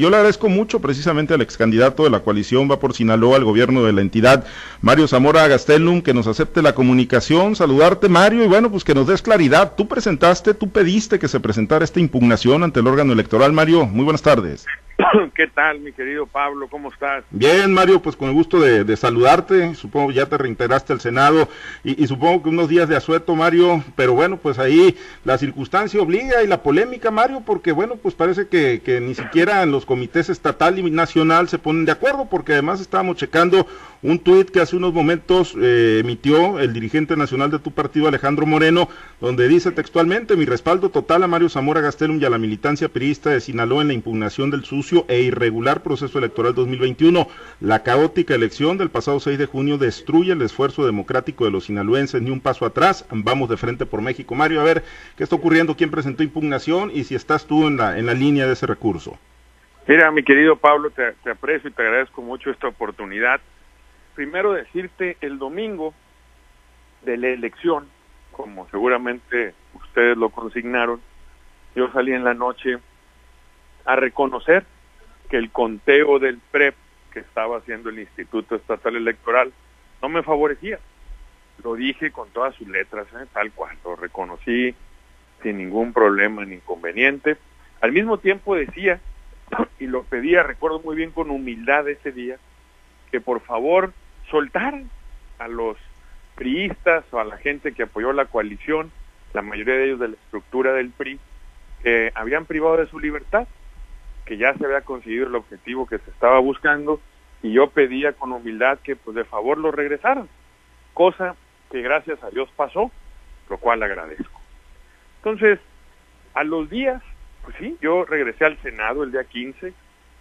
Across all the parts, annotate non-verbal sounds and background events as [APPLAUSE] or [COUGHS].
Yo le agradezco mucho precisamente al ex candidato de la coalición Va por Sinaloa al gobierno de la entidad, Mario Zamora Gastelum, que nos acepte la comunicación. Saludarte, Mario, y bueno, pues que nos des claridad. Tú presentaste, tú pediste que se presentara esta impugnación ante el órgano electoral. Mario, muy buenas tardes. [LAUGHS] ¿Qué tal, mi querido Pablo? ¿Cómo estás? Bien, Mario, pues con el gusto de, saludarte. Supongo que ya te reintegraste al Senado y, supongo que unos días de asueto, Mario, pero bueno, pues ahí la circunstancia obliga y la polémica, Mario, porque bueno, pues parece que, ni siquiera en los comités estatal y nacional se ponen de acuerdo, porque además estábamos checando un tuit que hace unos momentos eh, emitió el dirigente nacional de tu partido, Alejandro Moreno, donde dice textualmente, mi respaldo total a Mario Zamora Gastelum y a la militancia periodista de Sinaloa en la impugnación del sucio e irregular proceso electoral 2021. La caótica elección del pasado 6 de junio destruye el esfuerzo democrático de los sinaloenses, ni un paso atrás, vamos de frente por México. Mario, a ver, ¿qué está ocurriendo? ¿Quién presentó impugnación? Y si estás tú en la, en la línea de ese recurso. Mira, mi querido Pablo, te, aprecio y te agradezco mucho esta oportunidad. Primero decirte, el domingo de la elección, como seguramente ustedes lo consignaron, yo salí en la noche a reconocer que el conteo del PREP que estaba haciendo el Instituto Estatal Electoral no me favorecía. Lo dije con todas sus letras, ¿eh? tal cual, lo reconocí sin ningún problema ni inconveniente. Al mismo tiempo decía y lo pedía, recuerdo muy bien con humildad ese día, que por favor soltaran a los priistas o a la gente que apoyó la coalición, la mayoría de ellos de la estructura del PRI, que habían privado de su libertad, que ya se había conseguido el objetivo que se estaba buscando, y yo pedía con humildad que pues de favor lo regresaran, cosa que gracias a Dios pasó, lo cual agradezco. Entonces, a los días pues sí, yo regresé al Senado el día 15,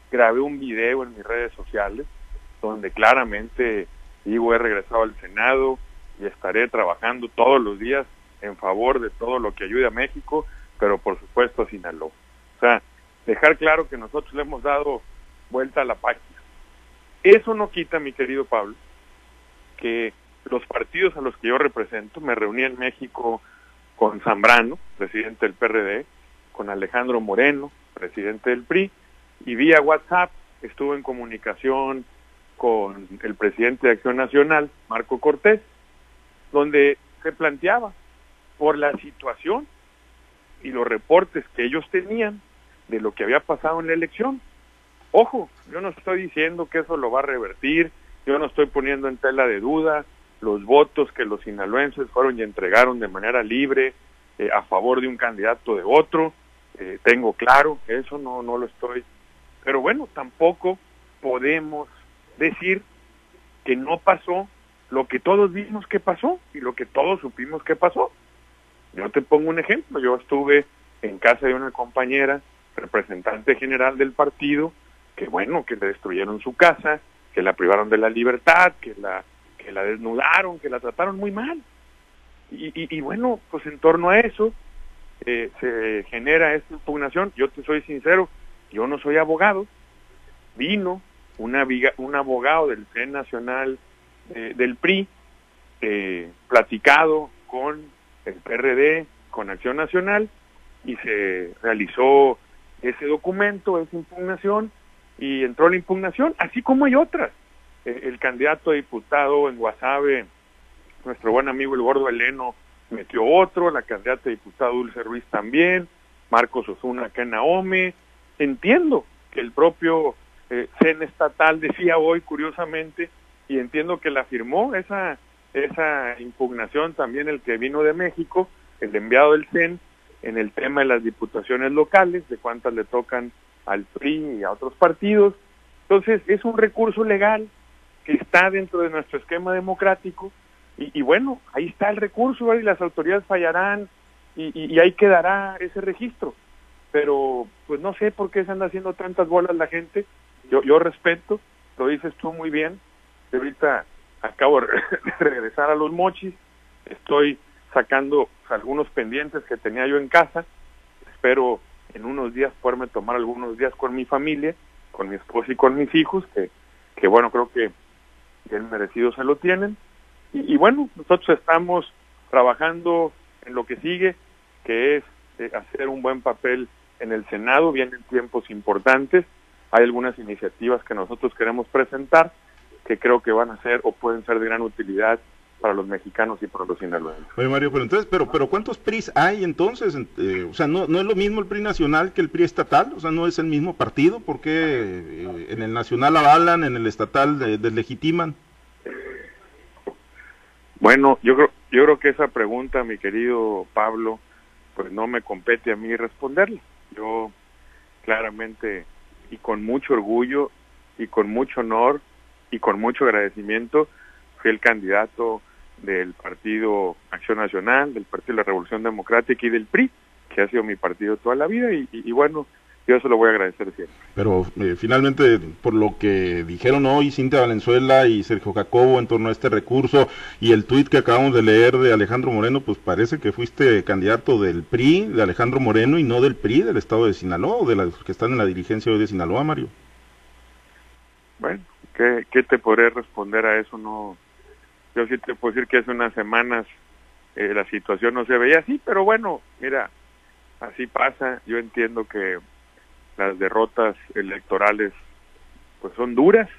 grabé un video en mis redes sociales donde claramente digo he regresado al Senado y estaré trabajando todos los días en favor de todo lo que ayude a México, pero por supuesto a Sinaloa. O sea, dejar claro que nosotros le hemos dado vuelta a la página. Eso no quita, mi querido Pablo, que los partidos a los que yo represento, me reuní en México con Zambrano, presidente del PRD, con Alejandro Moreno, presidente del PRI, y vía WhatsApp estuvo en comunicación con el presidente de Acción Nacional, Marco Cortés, donde se planteaba por la situación y los reportes que ellos tenían de lo que había pasado en la elección. Ojo, yo no estoy diciendo que eso lo va a revertir, yo no estoy poniendo en tela de duda los votos que los sinaloenses fueron y entregaron de manera libre eh, a favor de un candidato de otro, eh, tengo claro, eso no, no lo estoy. Pero bueno, tampoco podemos decir que no pasó lo que todos vimos que pasó y lo que todos supimos que pasó. Yo te pongo un ejemplo, yo estuve en casa de una compañera, representante general del partido, que bueno, que le destruyeron su casa, que la privaron de la libertad, que la, que la desnudaron, que la trataron muy mal. Y, y, bueno, pues en torno a eso, eh, se genera esta impugnación, yo te soy sincero, yo no soy abogado, vino una, un abogado del CEN Nacional eh, del PRI, eh, platicado con el PRD, con Acción Nacional, y se realizó ese documento, esa impugnación, y entró la impugnación, así como hay otras. el candidato a diputado en Guasave, nuestro buen amigo el gordo Eleno, metió otro, la candidata de diputado Dulce Ruiz también, Marcos Osuna acá en Naome. Entiendo que el propio eh, CEN estatal decía hoy, curiosamente, y entiendo que la firmó esa, esa impugnación también el que vino de México, el enviado del CEN, en el tema de las diputaciones locales, de cuántas le tocan al PRI y a otros partidos. Entonces, es un recurso legal que está dentro de nuestro esquema democrático y, bueno, ahí está el recurso y las autoridades fallarán y, ahí quedará ese registro. Pero pues no sé por qué se anda haciendo tantas bolas la gente. Yo, yo respeto, lo dices tú muy bien. ahorita acabo de [LAUGHS] regresar a los mochis, estoy sacando algunos pendientes que tenía yo en casa. Espero en unos días poderme tomar algunos días con mi familia, con mi esposa y con mis hijos, que, que bueno, creo que bien merecido se lo tienen. Y, bueno, nosotros estamos trabajando en lo que sigue, que es eh, hacer un buen papel en el Senado, vienen tiempos importantes, hay algunas iniciativas que nosotros queremos presentar que creo que van a ser o pueden ser de gran utilidad para los mexicanos y para los sinaloenses. Oye Mario, pero entonces, pero, pero ¿cuántos PRIs hay entonces? Eh, o sea, ¿no, ¿no es lo mismo el PRI nacional que el PRI estatal? O sea, ¿no es el mismo partido? ¿Por qué eh, en el nacional avalan, en el estatal deslegitiman? Bueno, yo creo, yo creo que esa pregunta, mi querido Pablo, pues no me compete a mí responderla. Yo claramente y con mucho orgullo y con mucho honor y con mucho agradecimiento fui el candidato del Partido Acción Nacional, del Partido de la Revolución Democrática y del PRI, que ha sido mi partido toda la vida y, bueno, yo eso lo voy a agradecer siempre. Pero eh, finalmente, por lo que dijeron hoy Cintia Valenzuela y Sergio Jacobo en torno a este recurso y el tuit que acabamos de leer de Alejandro Moreno, pues parece que fuiste candidato del PRI, de Alejandro Moreno, y no del PRI, del estado de Sinaloa, o de los que están en la dirigencia hoy de Sinaloa, Mario. Bueno, ¿qué, qué te podré responder a eso? No, yo sí te puedo decir que hace unas semanas eh, la situación no se veía así, pero bueno, mira, así pasa. Yo entiendo que las derrotas electorales pues son duras.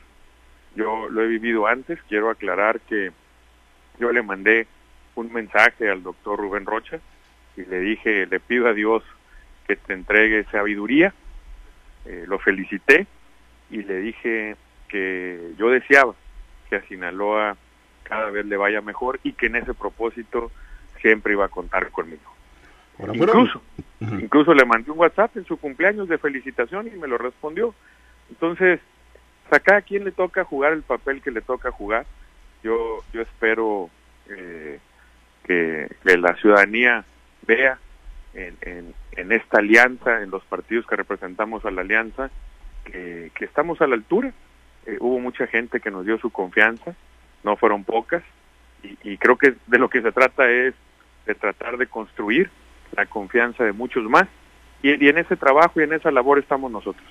Yo lo he vivido antes. Quiero aclarar que yo le mandé un mensaje al doctor Rubén Rocha y le dije, le pido a Dios que te entregue sabiduría. Eh, lo felicité y le dije que yo deseaba que a Sinaloa cada vez le vaya mejor y que en ese propósito siempre iba a contar conmigo. incluso, incluso le mandé un WhatsApp en su cumpleaños de felicitación y me lo respondió. Entonces, a cada quien le toca jugar el papel que le toca jugar. Yo, yo espero eh, que, la ciudadanía vea en, en, esta alianza, en los partidos que representamos a la alianza, que, que estamos a la altura. Eh, hubo mucha gente que nos dio su confianza, no fueron pocas, y, creo que de lo que se trata es de tratar de construir la confianza de muchos más, y, y en ese trabajo y en esa labor estamos nosotros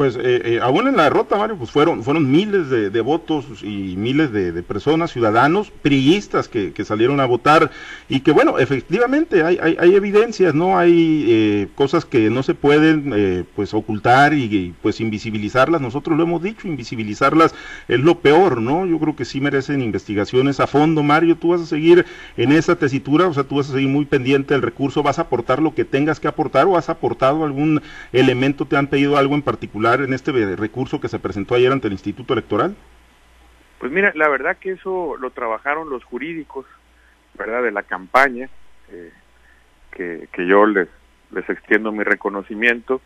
pues eh, eh, aún en la derrota, Mario, pues fueron, fueron miles de, votos y miles de, personas, ciudadanos, priistas que, salieron a votar y que bueno, efectivamente hay, hay, evidencias, ¿no? Hay eh, cosas que no se pueden eh, pues ocultar y, pues invisibilizarlas, nosotros lo hemos dicho, invisibilizarlas es lo peor, ¿no? Yo creo que sí merecen investigaciones a fondo, Mario, tú vas a seguir en esa tesitura, o sea, tú vas a seguir muy pendiente del recurso, vas a aportar lo que tengas que aportar o has aportado algún elemento, te han pedido algo en particular en este recurso que se presentó ayer ante el Instituto Electoral? Pues mira, la verdad que eso lo trabajaron los jurídicos, ¿verdad? De la campaña, eh, que, que yo les, les extiendo mi reconocimiento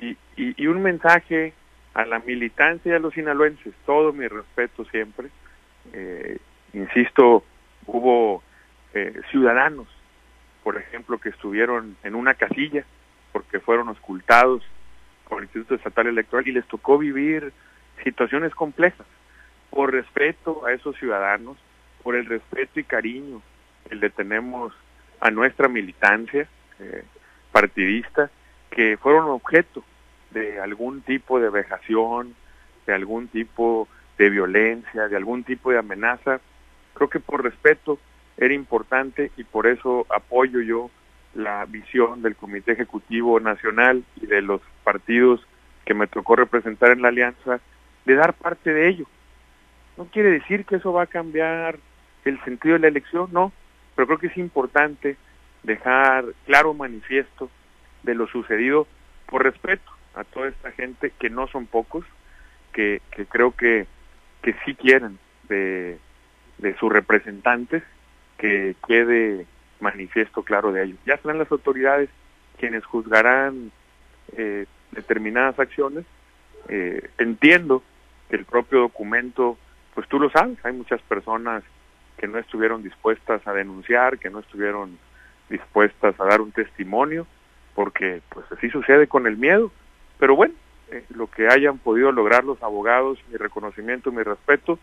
y, y, un mensaje a la militancia y a los sinaloenses, todo mi respeto siempre. Eh, insisto, hubo eh, ciudadanos, por ejemplo, que estuvieron en una casilla porque fueron ocultados con el Instituto Estatal Electoral y les tocó vivir situaciones complejas. Por respeto a esos ciudadanos, por el respeto y cariño que le tenemos a nuestra militancia eh, partidista, que fueron objeto de algún tipo de vejación, de algún tipo de violencia, de algún tipo de amenaza, creo que por respeto era importante y por eso apoyo yo la visión del Comité Ejecutivo Nacional y de los partidos que me tocó representar en la alianza, de dar parte de ello. No quiere decir que eso va a cambiar el sentido de la elección, no, pero creo que es importante dejar claro manifiesto de lo sucedido por respeto a toda esta gente que no son pocos, que, que creo que, que sí quieren de, de sus representantes que quede manifiesto claro de ello. Ya serán las autoridades quienes juzgarán eh, determinadas acciones. Eh, entiendo que el propio documento, pues tú lo sabes, hay muchas personas que no estuvieron dispuestas a denunciar, que no estuvieron dispuestas a dar un testimonio, porque pues así sucede con el miedo. Pero bueno, eh, lo que hayan podido lograr los abogados, mi reconocimiento, mi respeto,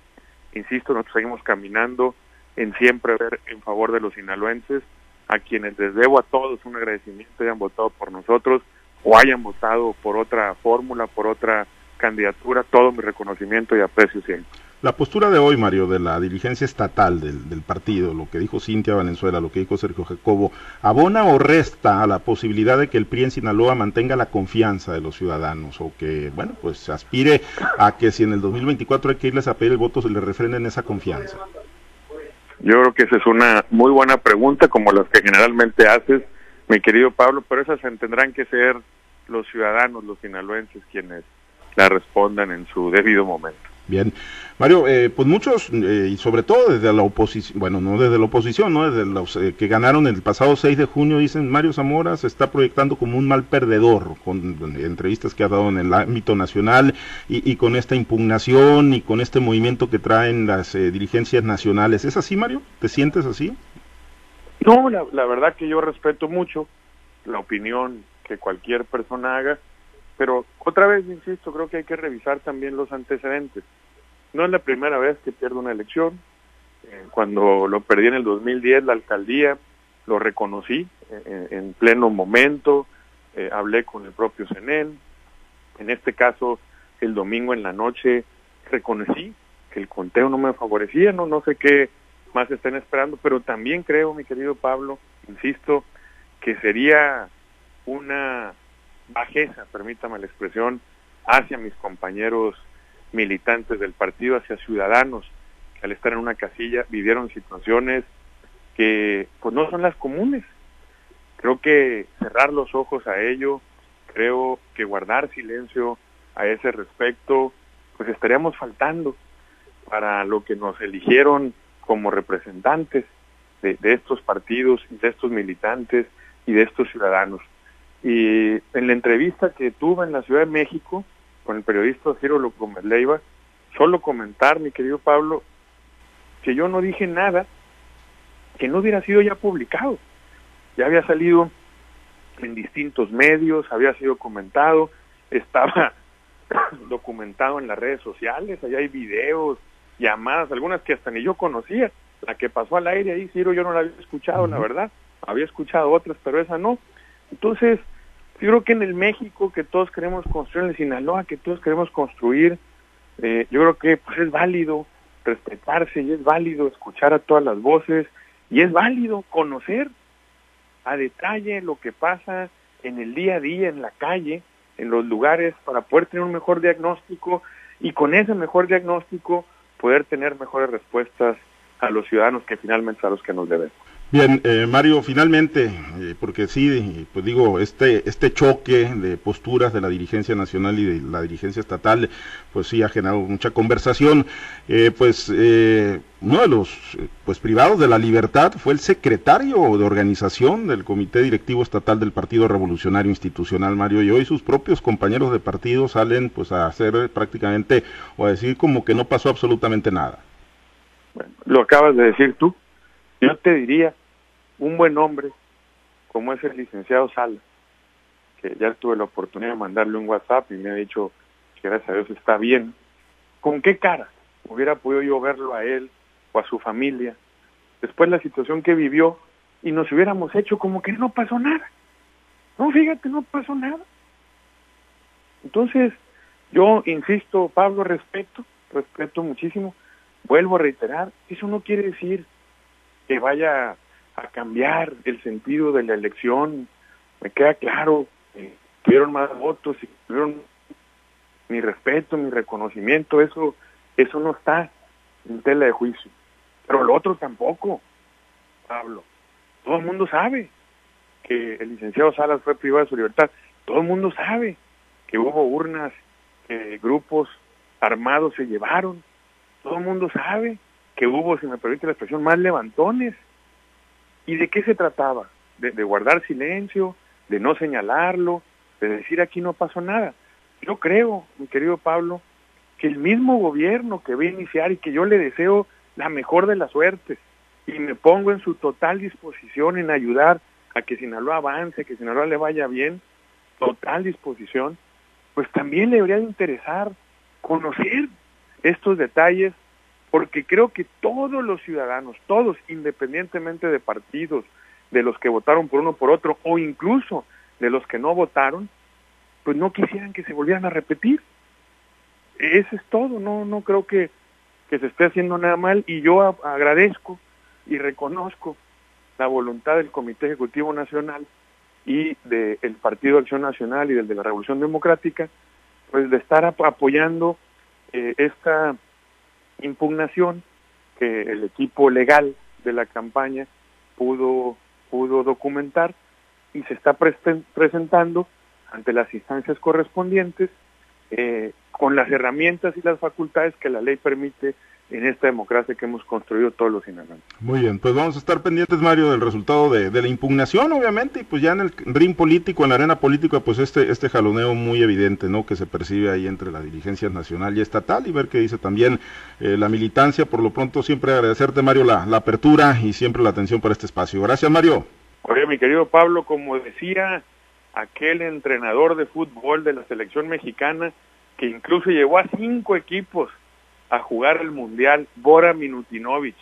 insisto, nosotros seguimos caminando en siempre ver en favor de los sinaloenses, a quienes les debo a todos un agradecimiento, hayan votado por nosotros o hayan votado por otra fórmula, por otra candidatura, todo mi reconocimiento y aprecio siempre. La postura de hoy, Mario, de la dirigencia estatal del, del, partido, lo que dijo Cintia Valenzuela, lo que dijo Sergio Jacobo, ¿abona o resta a la posibilidad de que el PRI en Sinaloa mantenga la confianza de los ciudadanos o que, bueno, pues aspire a que si en el 2024 hay que irles a pedir el voto, se le refrenden esa confianza? Yo creo que esa es una muy buena pregunta, como las que generalmente haces, mi querido Pablo, pero esas tendrán que ser los ciudadanos, los sinaloenses, quienes la respondan en su debido momento. Bien, Mario, eh, pues muchos, eh, y sobre todo desde la oposición, bueno, no desde la oposición, ¿no? Desde los eh, que ganaron el pasado 6 de junio, dicen Mario Zamora se está proyectando como un mal perdedor, con entrevistas que ha dado en el ámbito nacional y, con esta impugnación y con este movimiento que traen las dirigencias nacionales. ¿Es así, Mario? ¿Te sientes así? No, la verdad que yo respeto mucho la opinión que cualquier persona haga, pero otra vez, insisto, creo que hay que revisar también los antecedentes. No es la primera vez que pierdo una elección. Eh, cuando lo perdí en el 2010, la alcaldía, lo reconocí eh, en pleno momento, eh, hablé con el propio CENEL. En este caso, el domingo en la noche, reconocí que el conteo no me favorecía, no, no sé qué más estén esperando, pero también creo, mi querido Pablo, insisto, que sería una bajeza, permítame la expresión, hacia mis compañeros militantes del partido, hacia ciudadanos que al estar en una casilla vivieron situaciones que pues no son las comunes. Creo que cerrar los ojos a ello, creo que guardar silencio a ese respecto, pues estaríamos faltando para lo que nos eligieron como representantes de, de estos partidos, de estos militantes y de estos ciudadanos. Y en la entrevista que tuve en la Ciudad de México con el periodista Ciro Gómez Leiva, solo comentar, mi querido Pablo, que yo no dije nada que no hubiera sido ya publicado. Ya había salido en distintos medios, había sido comentado, [LAUGHS] estaba [COUGHS] documentado en las redes sociales, allá hay videos, llamadas, algunas que hasta ni yo conocía. La que pasó al aire ahí, Ciro, yo no la había escuchado, la verdad. Había escuchado otras, pero esa no. Entonces, yo creo que en el México que todos queremos construir, en el Sinaloa que todos queremos construir, eh, yo creo que pues es válido respetarse y es válido escuchar a todas las voces y es válido conocer a detalle lo que pasa en el día a día, en la calle, en los lugares, para poder tener un mejor diagnóstico y con ese mejor diagnóstico poder tener mejores respuestas a los ciudadanos que finalmente a los que nos debemos. Bien, eh, Mario, finalmente, eh, porque sí, pues digo, este, este choque de posturas de la dirigencia nacional y de la dirigencia estatal, pues sí ha generado mucha conversación. Eh, pues uno de los pues privados de la libertad fue el secretario de organización del Comité Directivo Estatal del Partido Revolucionario Institucional, Mario, y hoy sus propios compañeros de partido salen pues a hacer prácticamente o a decir como que no pasó absolutamente nada. Bueno, lo acabas de decir tú. Yo te diría un buen hombre como es el licenciado Sala, que ya tuve la oportunidad de mandarle un WhatsApp y me ha dicho que gracias a Dios está bien, ¿con qué cara hubiera podido yo verlo a él o a su familia después de la situación que vivió y nos hubiéramos hecho como que no pasó nada? No, fíjate, no pasó nada. Entonces, yo insisto, Pablo, respeto, respeto muchísimo, vuelvo a reiterar, eso no quiere decir que vaya a cambiar el sentido de la elección. Me queda claro, que tuvieron más votos y tuvieron mi respeto, mi reconocimiento, eso, eso no está en tela de juicio. Pero lo otro tampoco, Pablo. Todo el mundo sabe que el licenciado Salas fue privado de su libertad. Todo el mundo sabe que hubo urnas que grupos armados se llevaron. Todo el mundo sabe que hubo, si me permite la expresión, más levantones ¿Y de qué se trataba? De, guardar silencio, de no señalarlo, de decir aquí no pasó nada. Yo creo, mi querido Pablo, que el mismo gobierno que va a iniciar y que yo le deseo la mejor de las suertes y me pongo en su total disposición en ayudar a que Sinaloa avance, que Sinaloa le vaya bien, total disposición, pues también le debería interesar conocer estos detalles porque creo que todos los ciudadanos, todos, independientemente de partidos, de los que votaron por uno por otro, o incluso de los que no votaron, pues no quisieran que se volvieran a repetir. Eso es todo, no, no creo que que se esté haciendo nada mal y yo agradezco y reconozco la voluntad del Comité Ejecutivo Nacional y del Partido Acción Nacional y del de la Revolución Democrática, pues de estar apoyando eh, esta impugnación que el equipo legal de la campaña pudo, pudo documentar y se está presentando ante las instancias correspondientes eh, con las herramientas y las facultades que la ley permite en esta democracia que hemos construido todos los sinaloenses. Muy bien, pues vamos a estar pendientes, Mario, del resultado de, la impugnación, obviamente, y pues ya en el ring político, en la arena política, pues este, este jaloneo muy evidente, ¿no? Que se percibe ahí entre la dirigencia nacional y estatal, y ver qué dice también eh, la militancia. Por lo pronto, siempre agradecerte, Mario, la, la apertura y siempre la atención para este espacio. Gracias, Mario. Oye, mi querido Pablo, como decía aquel entrenador de fútbol de la selección mexicana, que incluso llevó a cinco equipos a jugar el Mundial, Bora Minutinovich.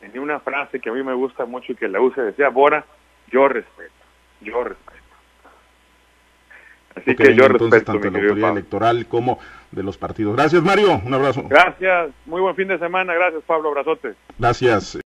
Tenía una frase que a mí me gusta mucho y que la usa, decía, Bora, yo respeto, yo respeto. Así que yo respeto tanto la autoridad electoral como de los partidos. Gracias, Mario. Un abrazo. Gracias. Muy buen fin de semana. Gracias, Pablo. Abrazote. Gracias.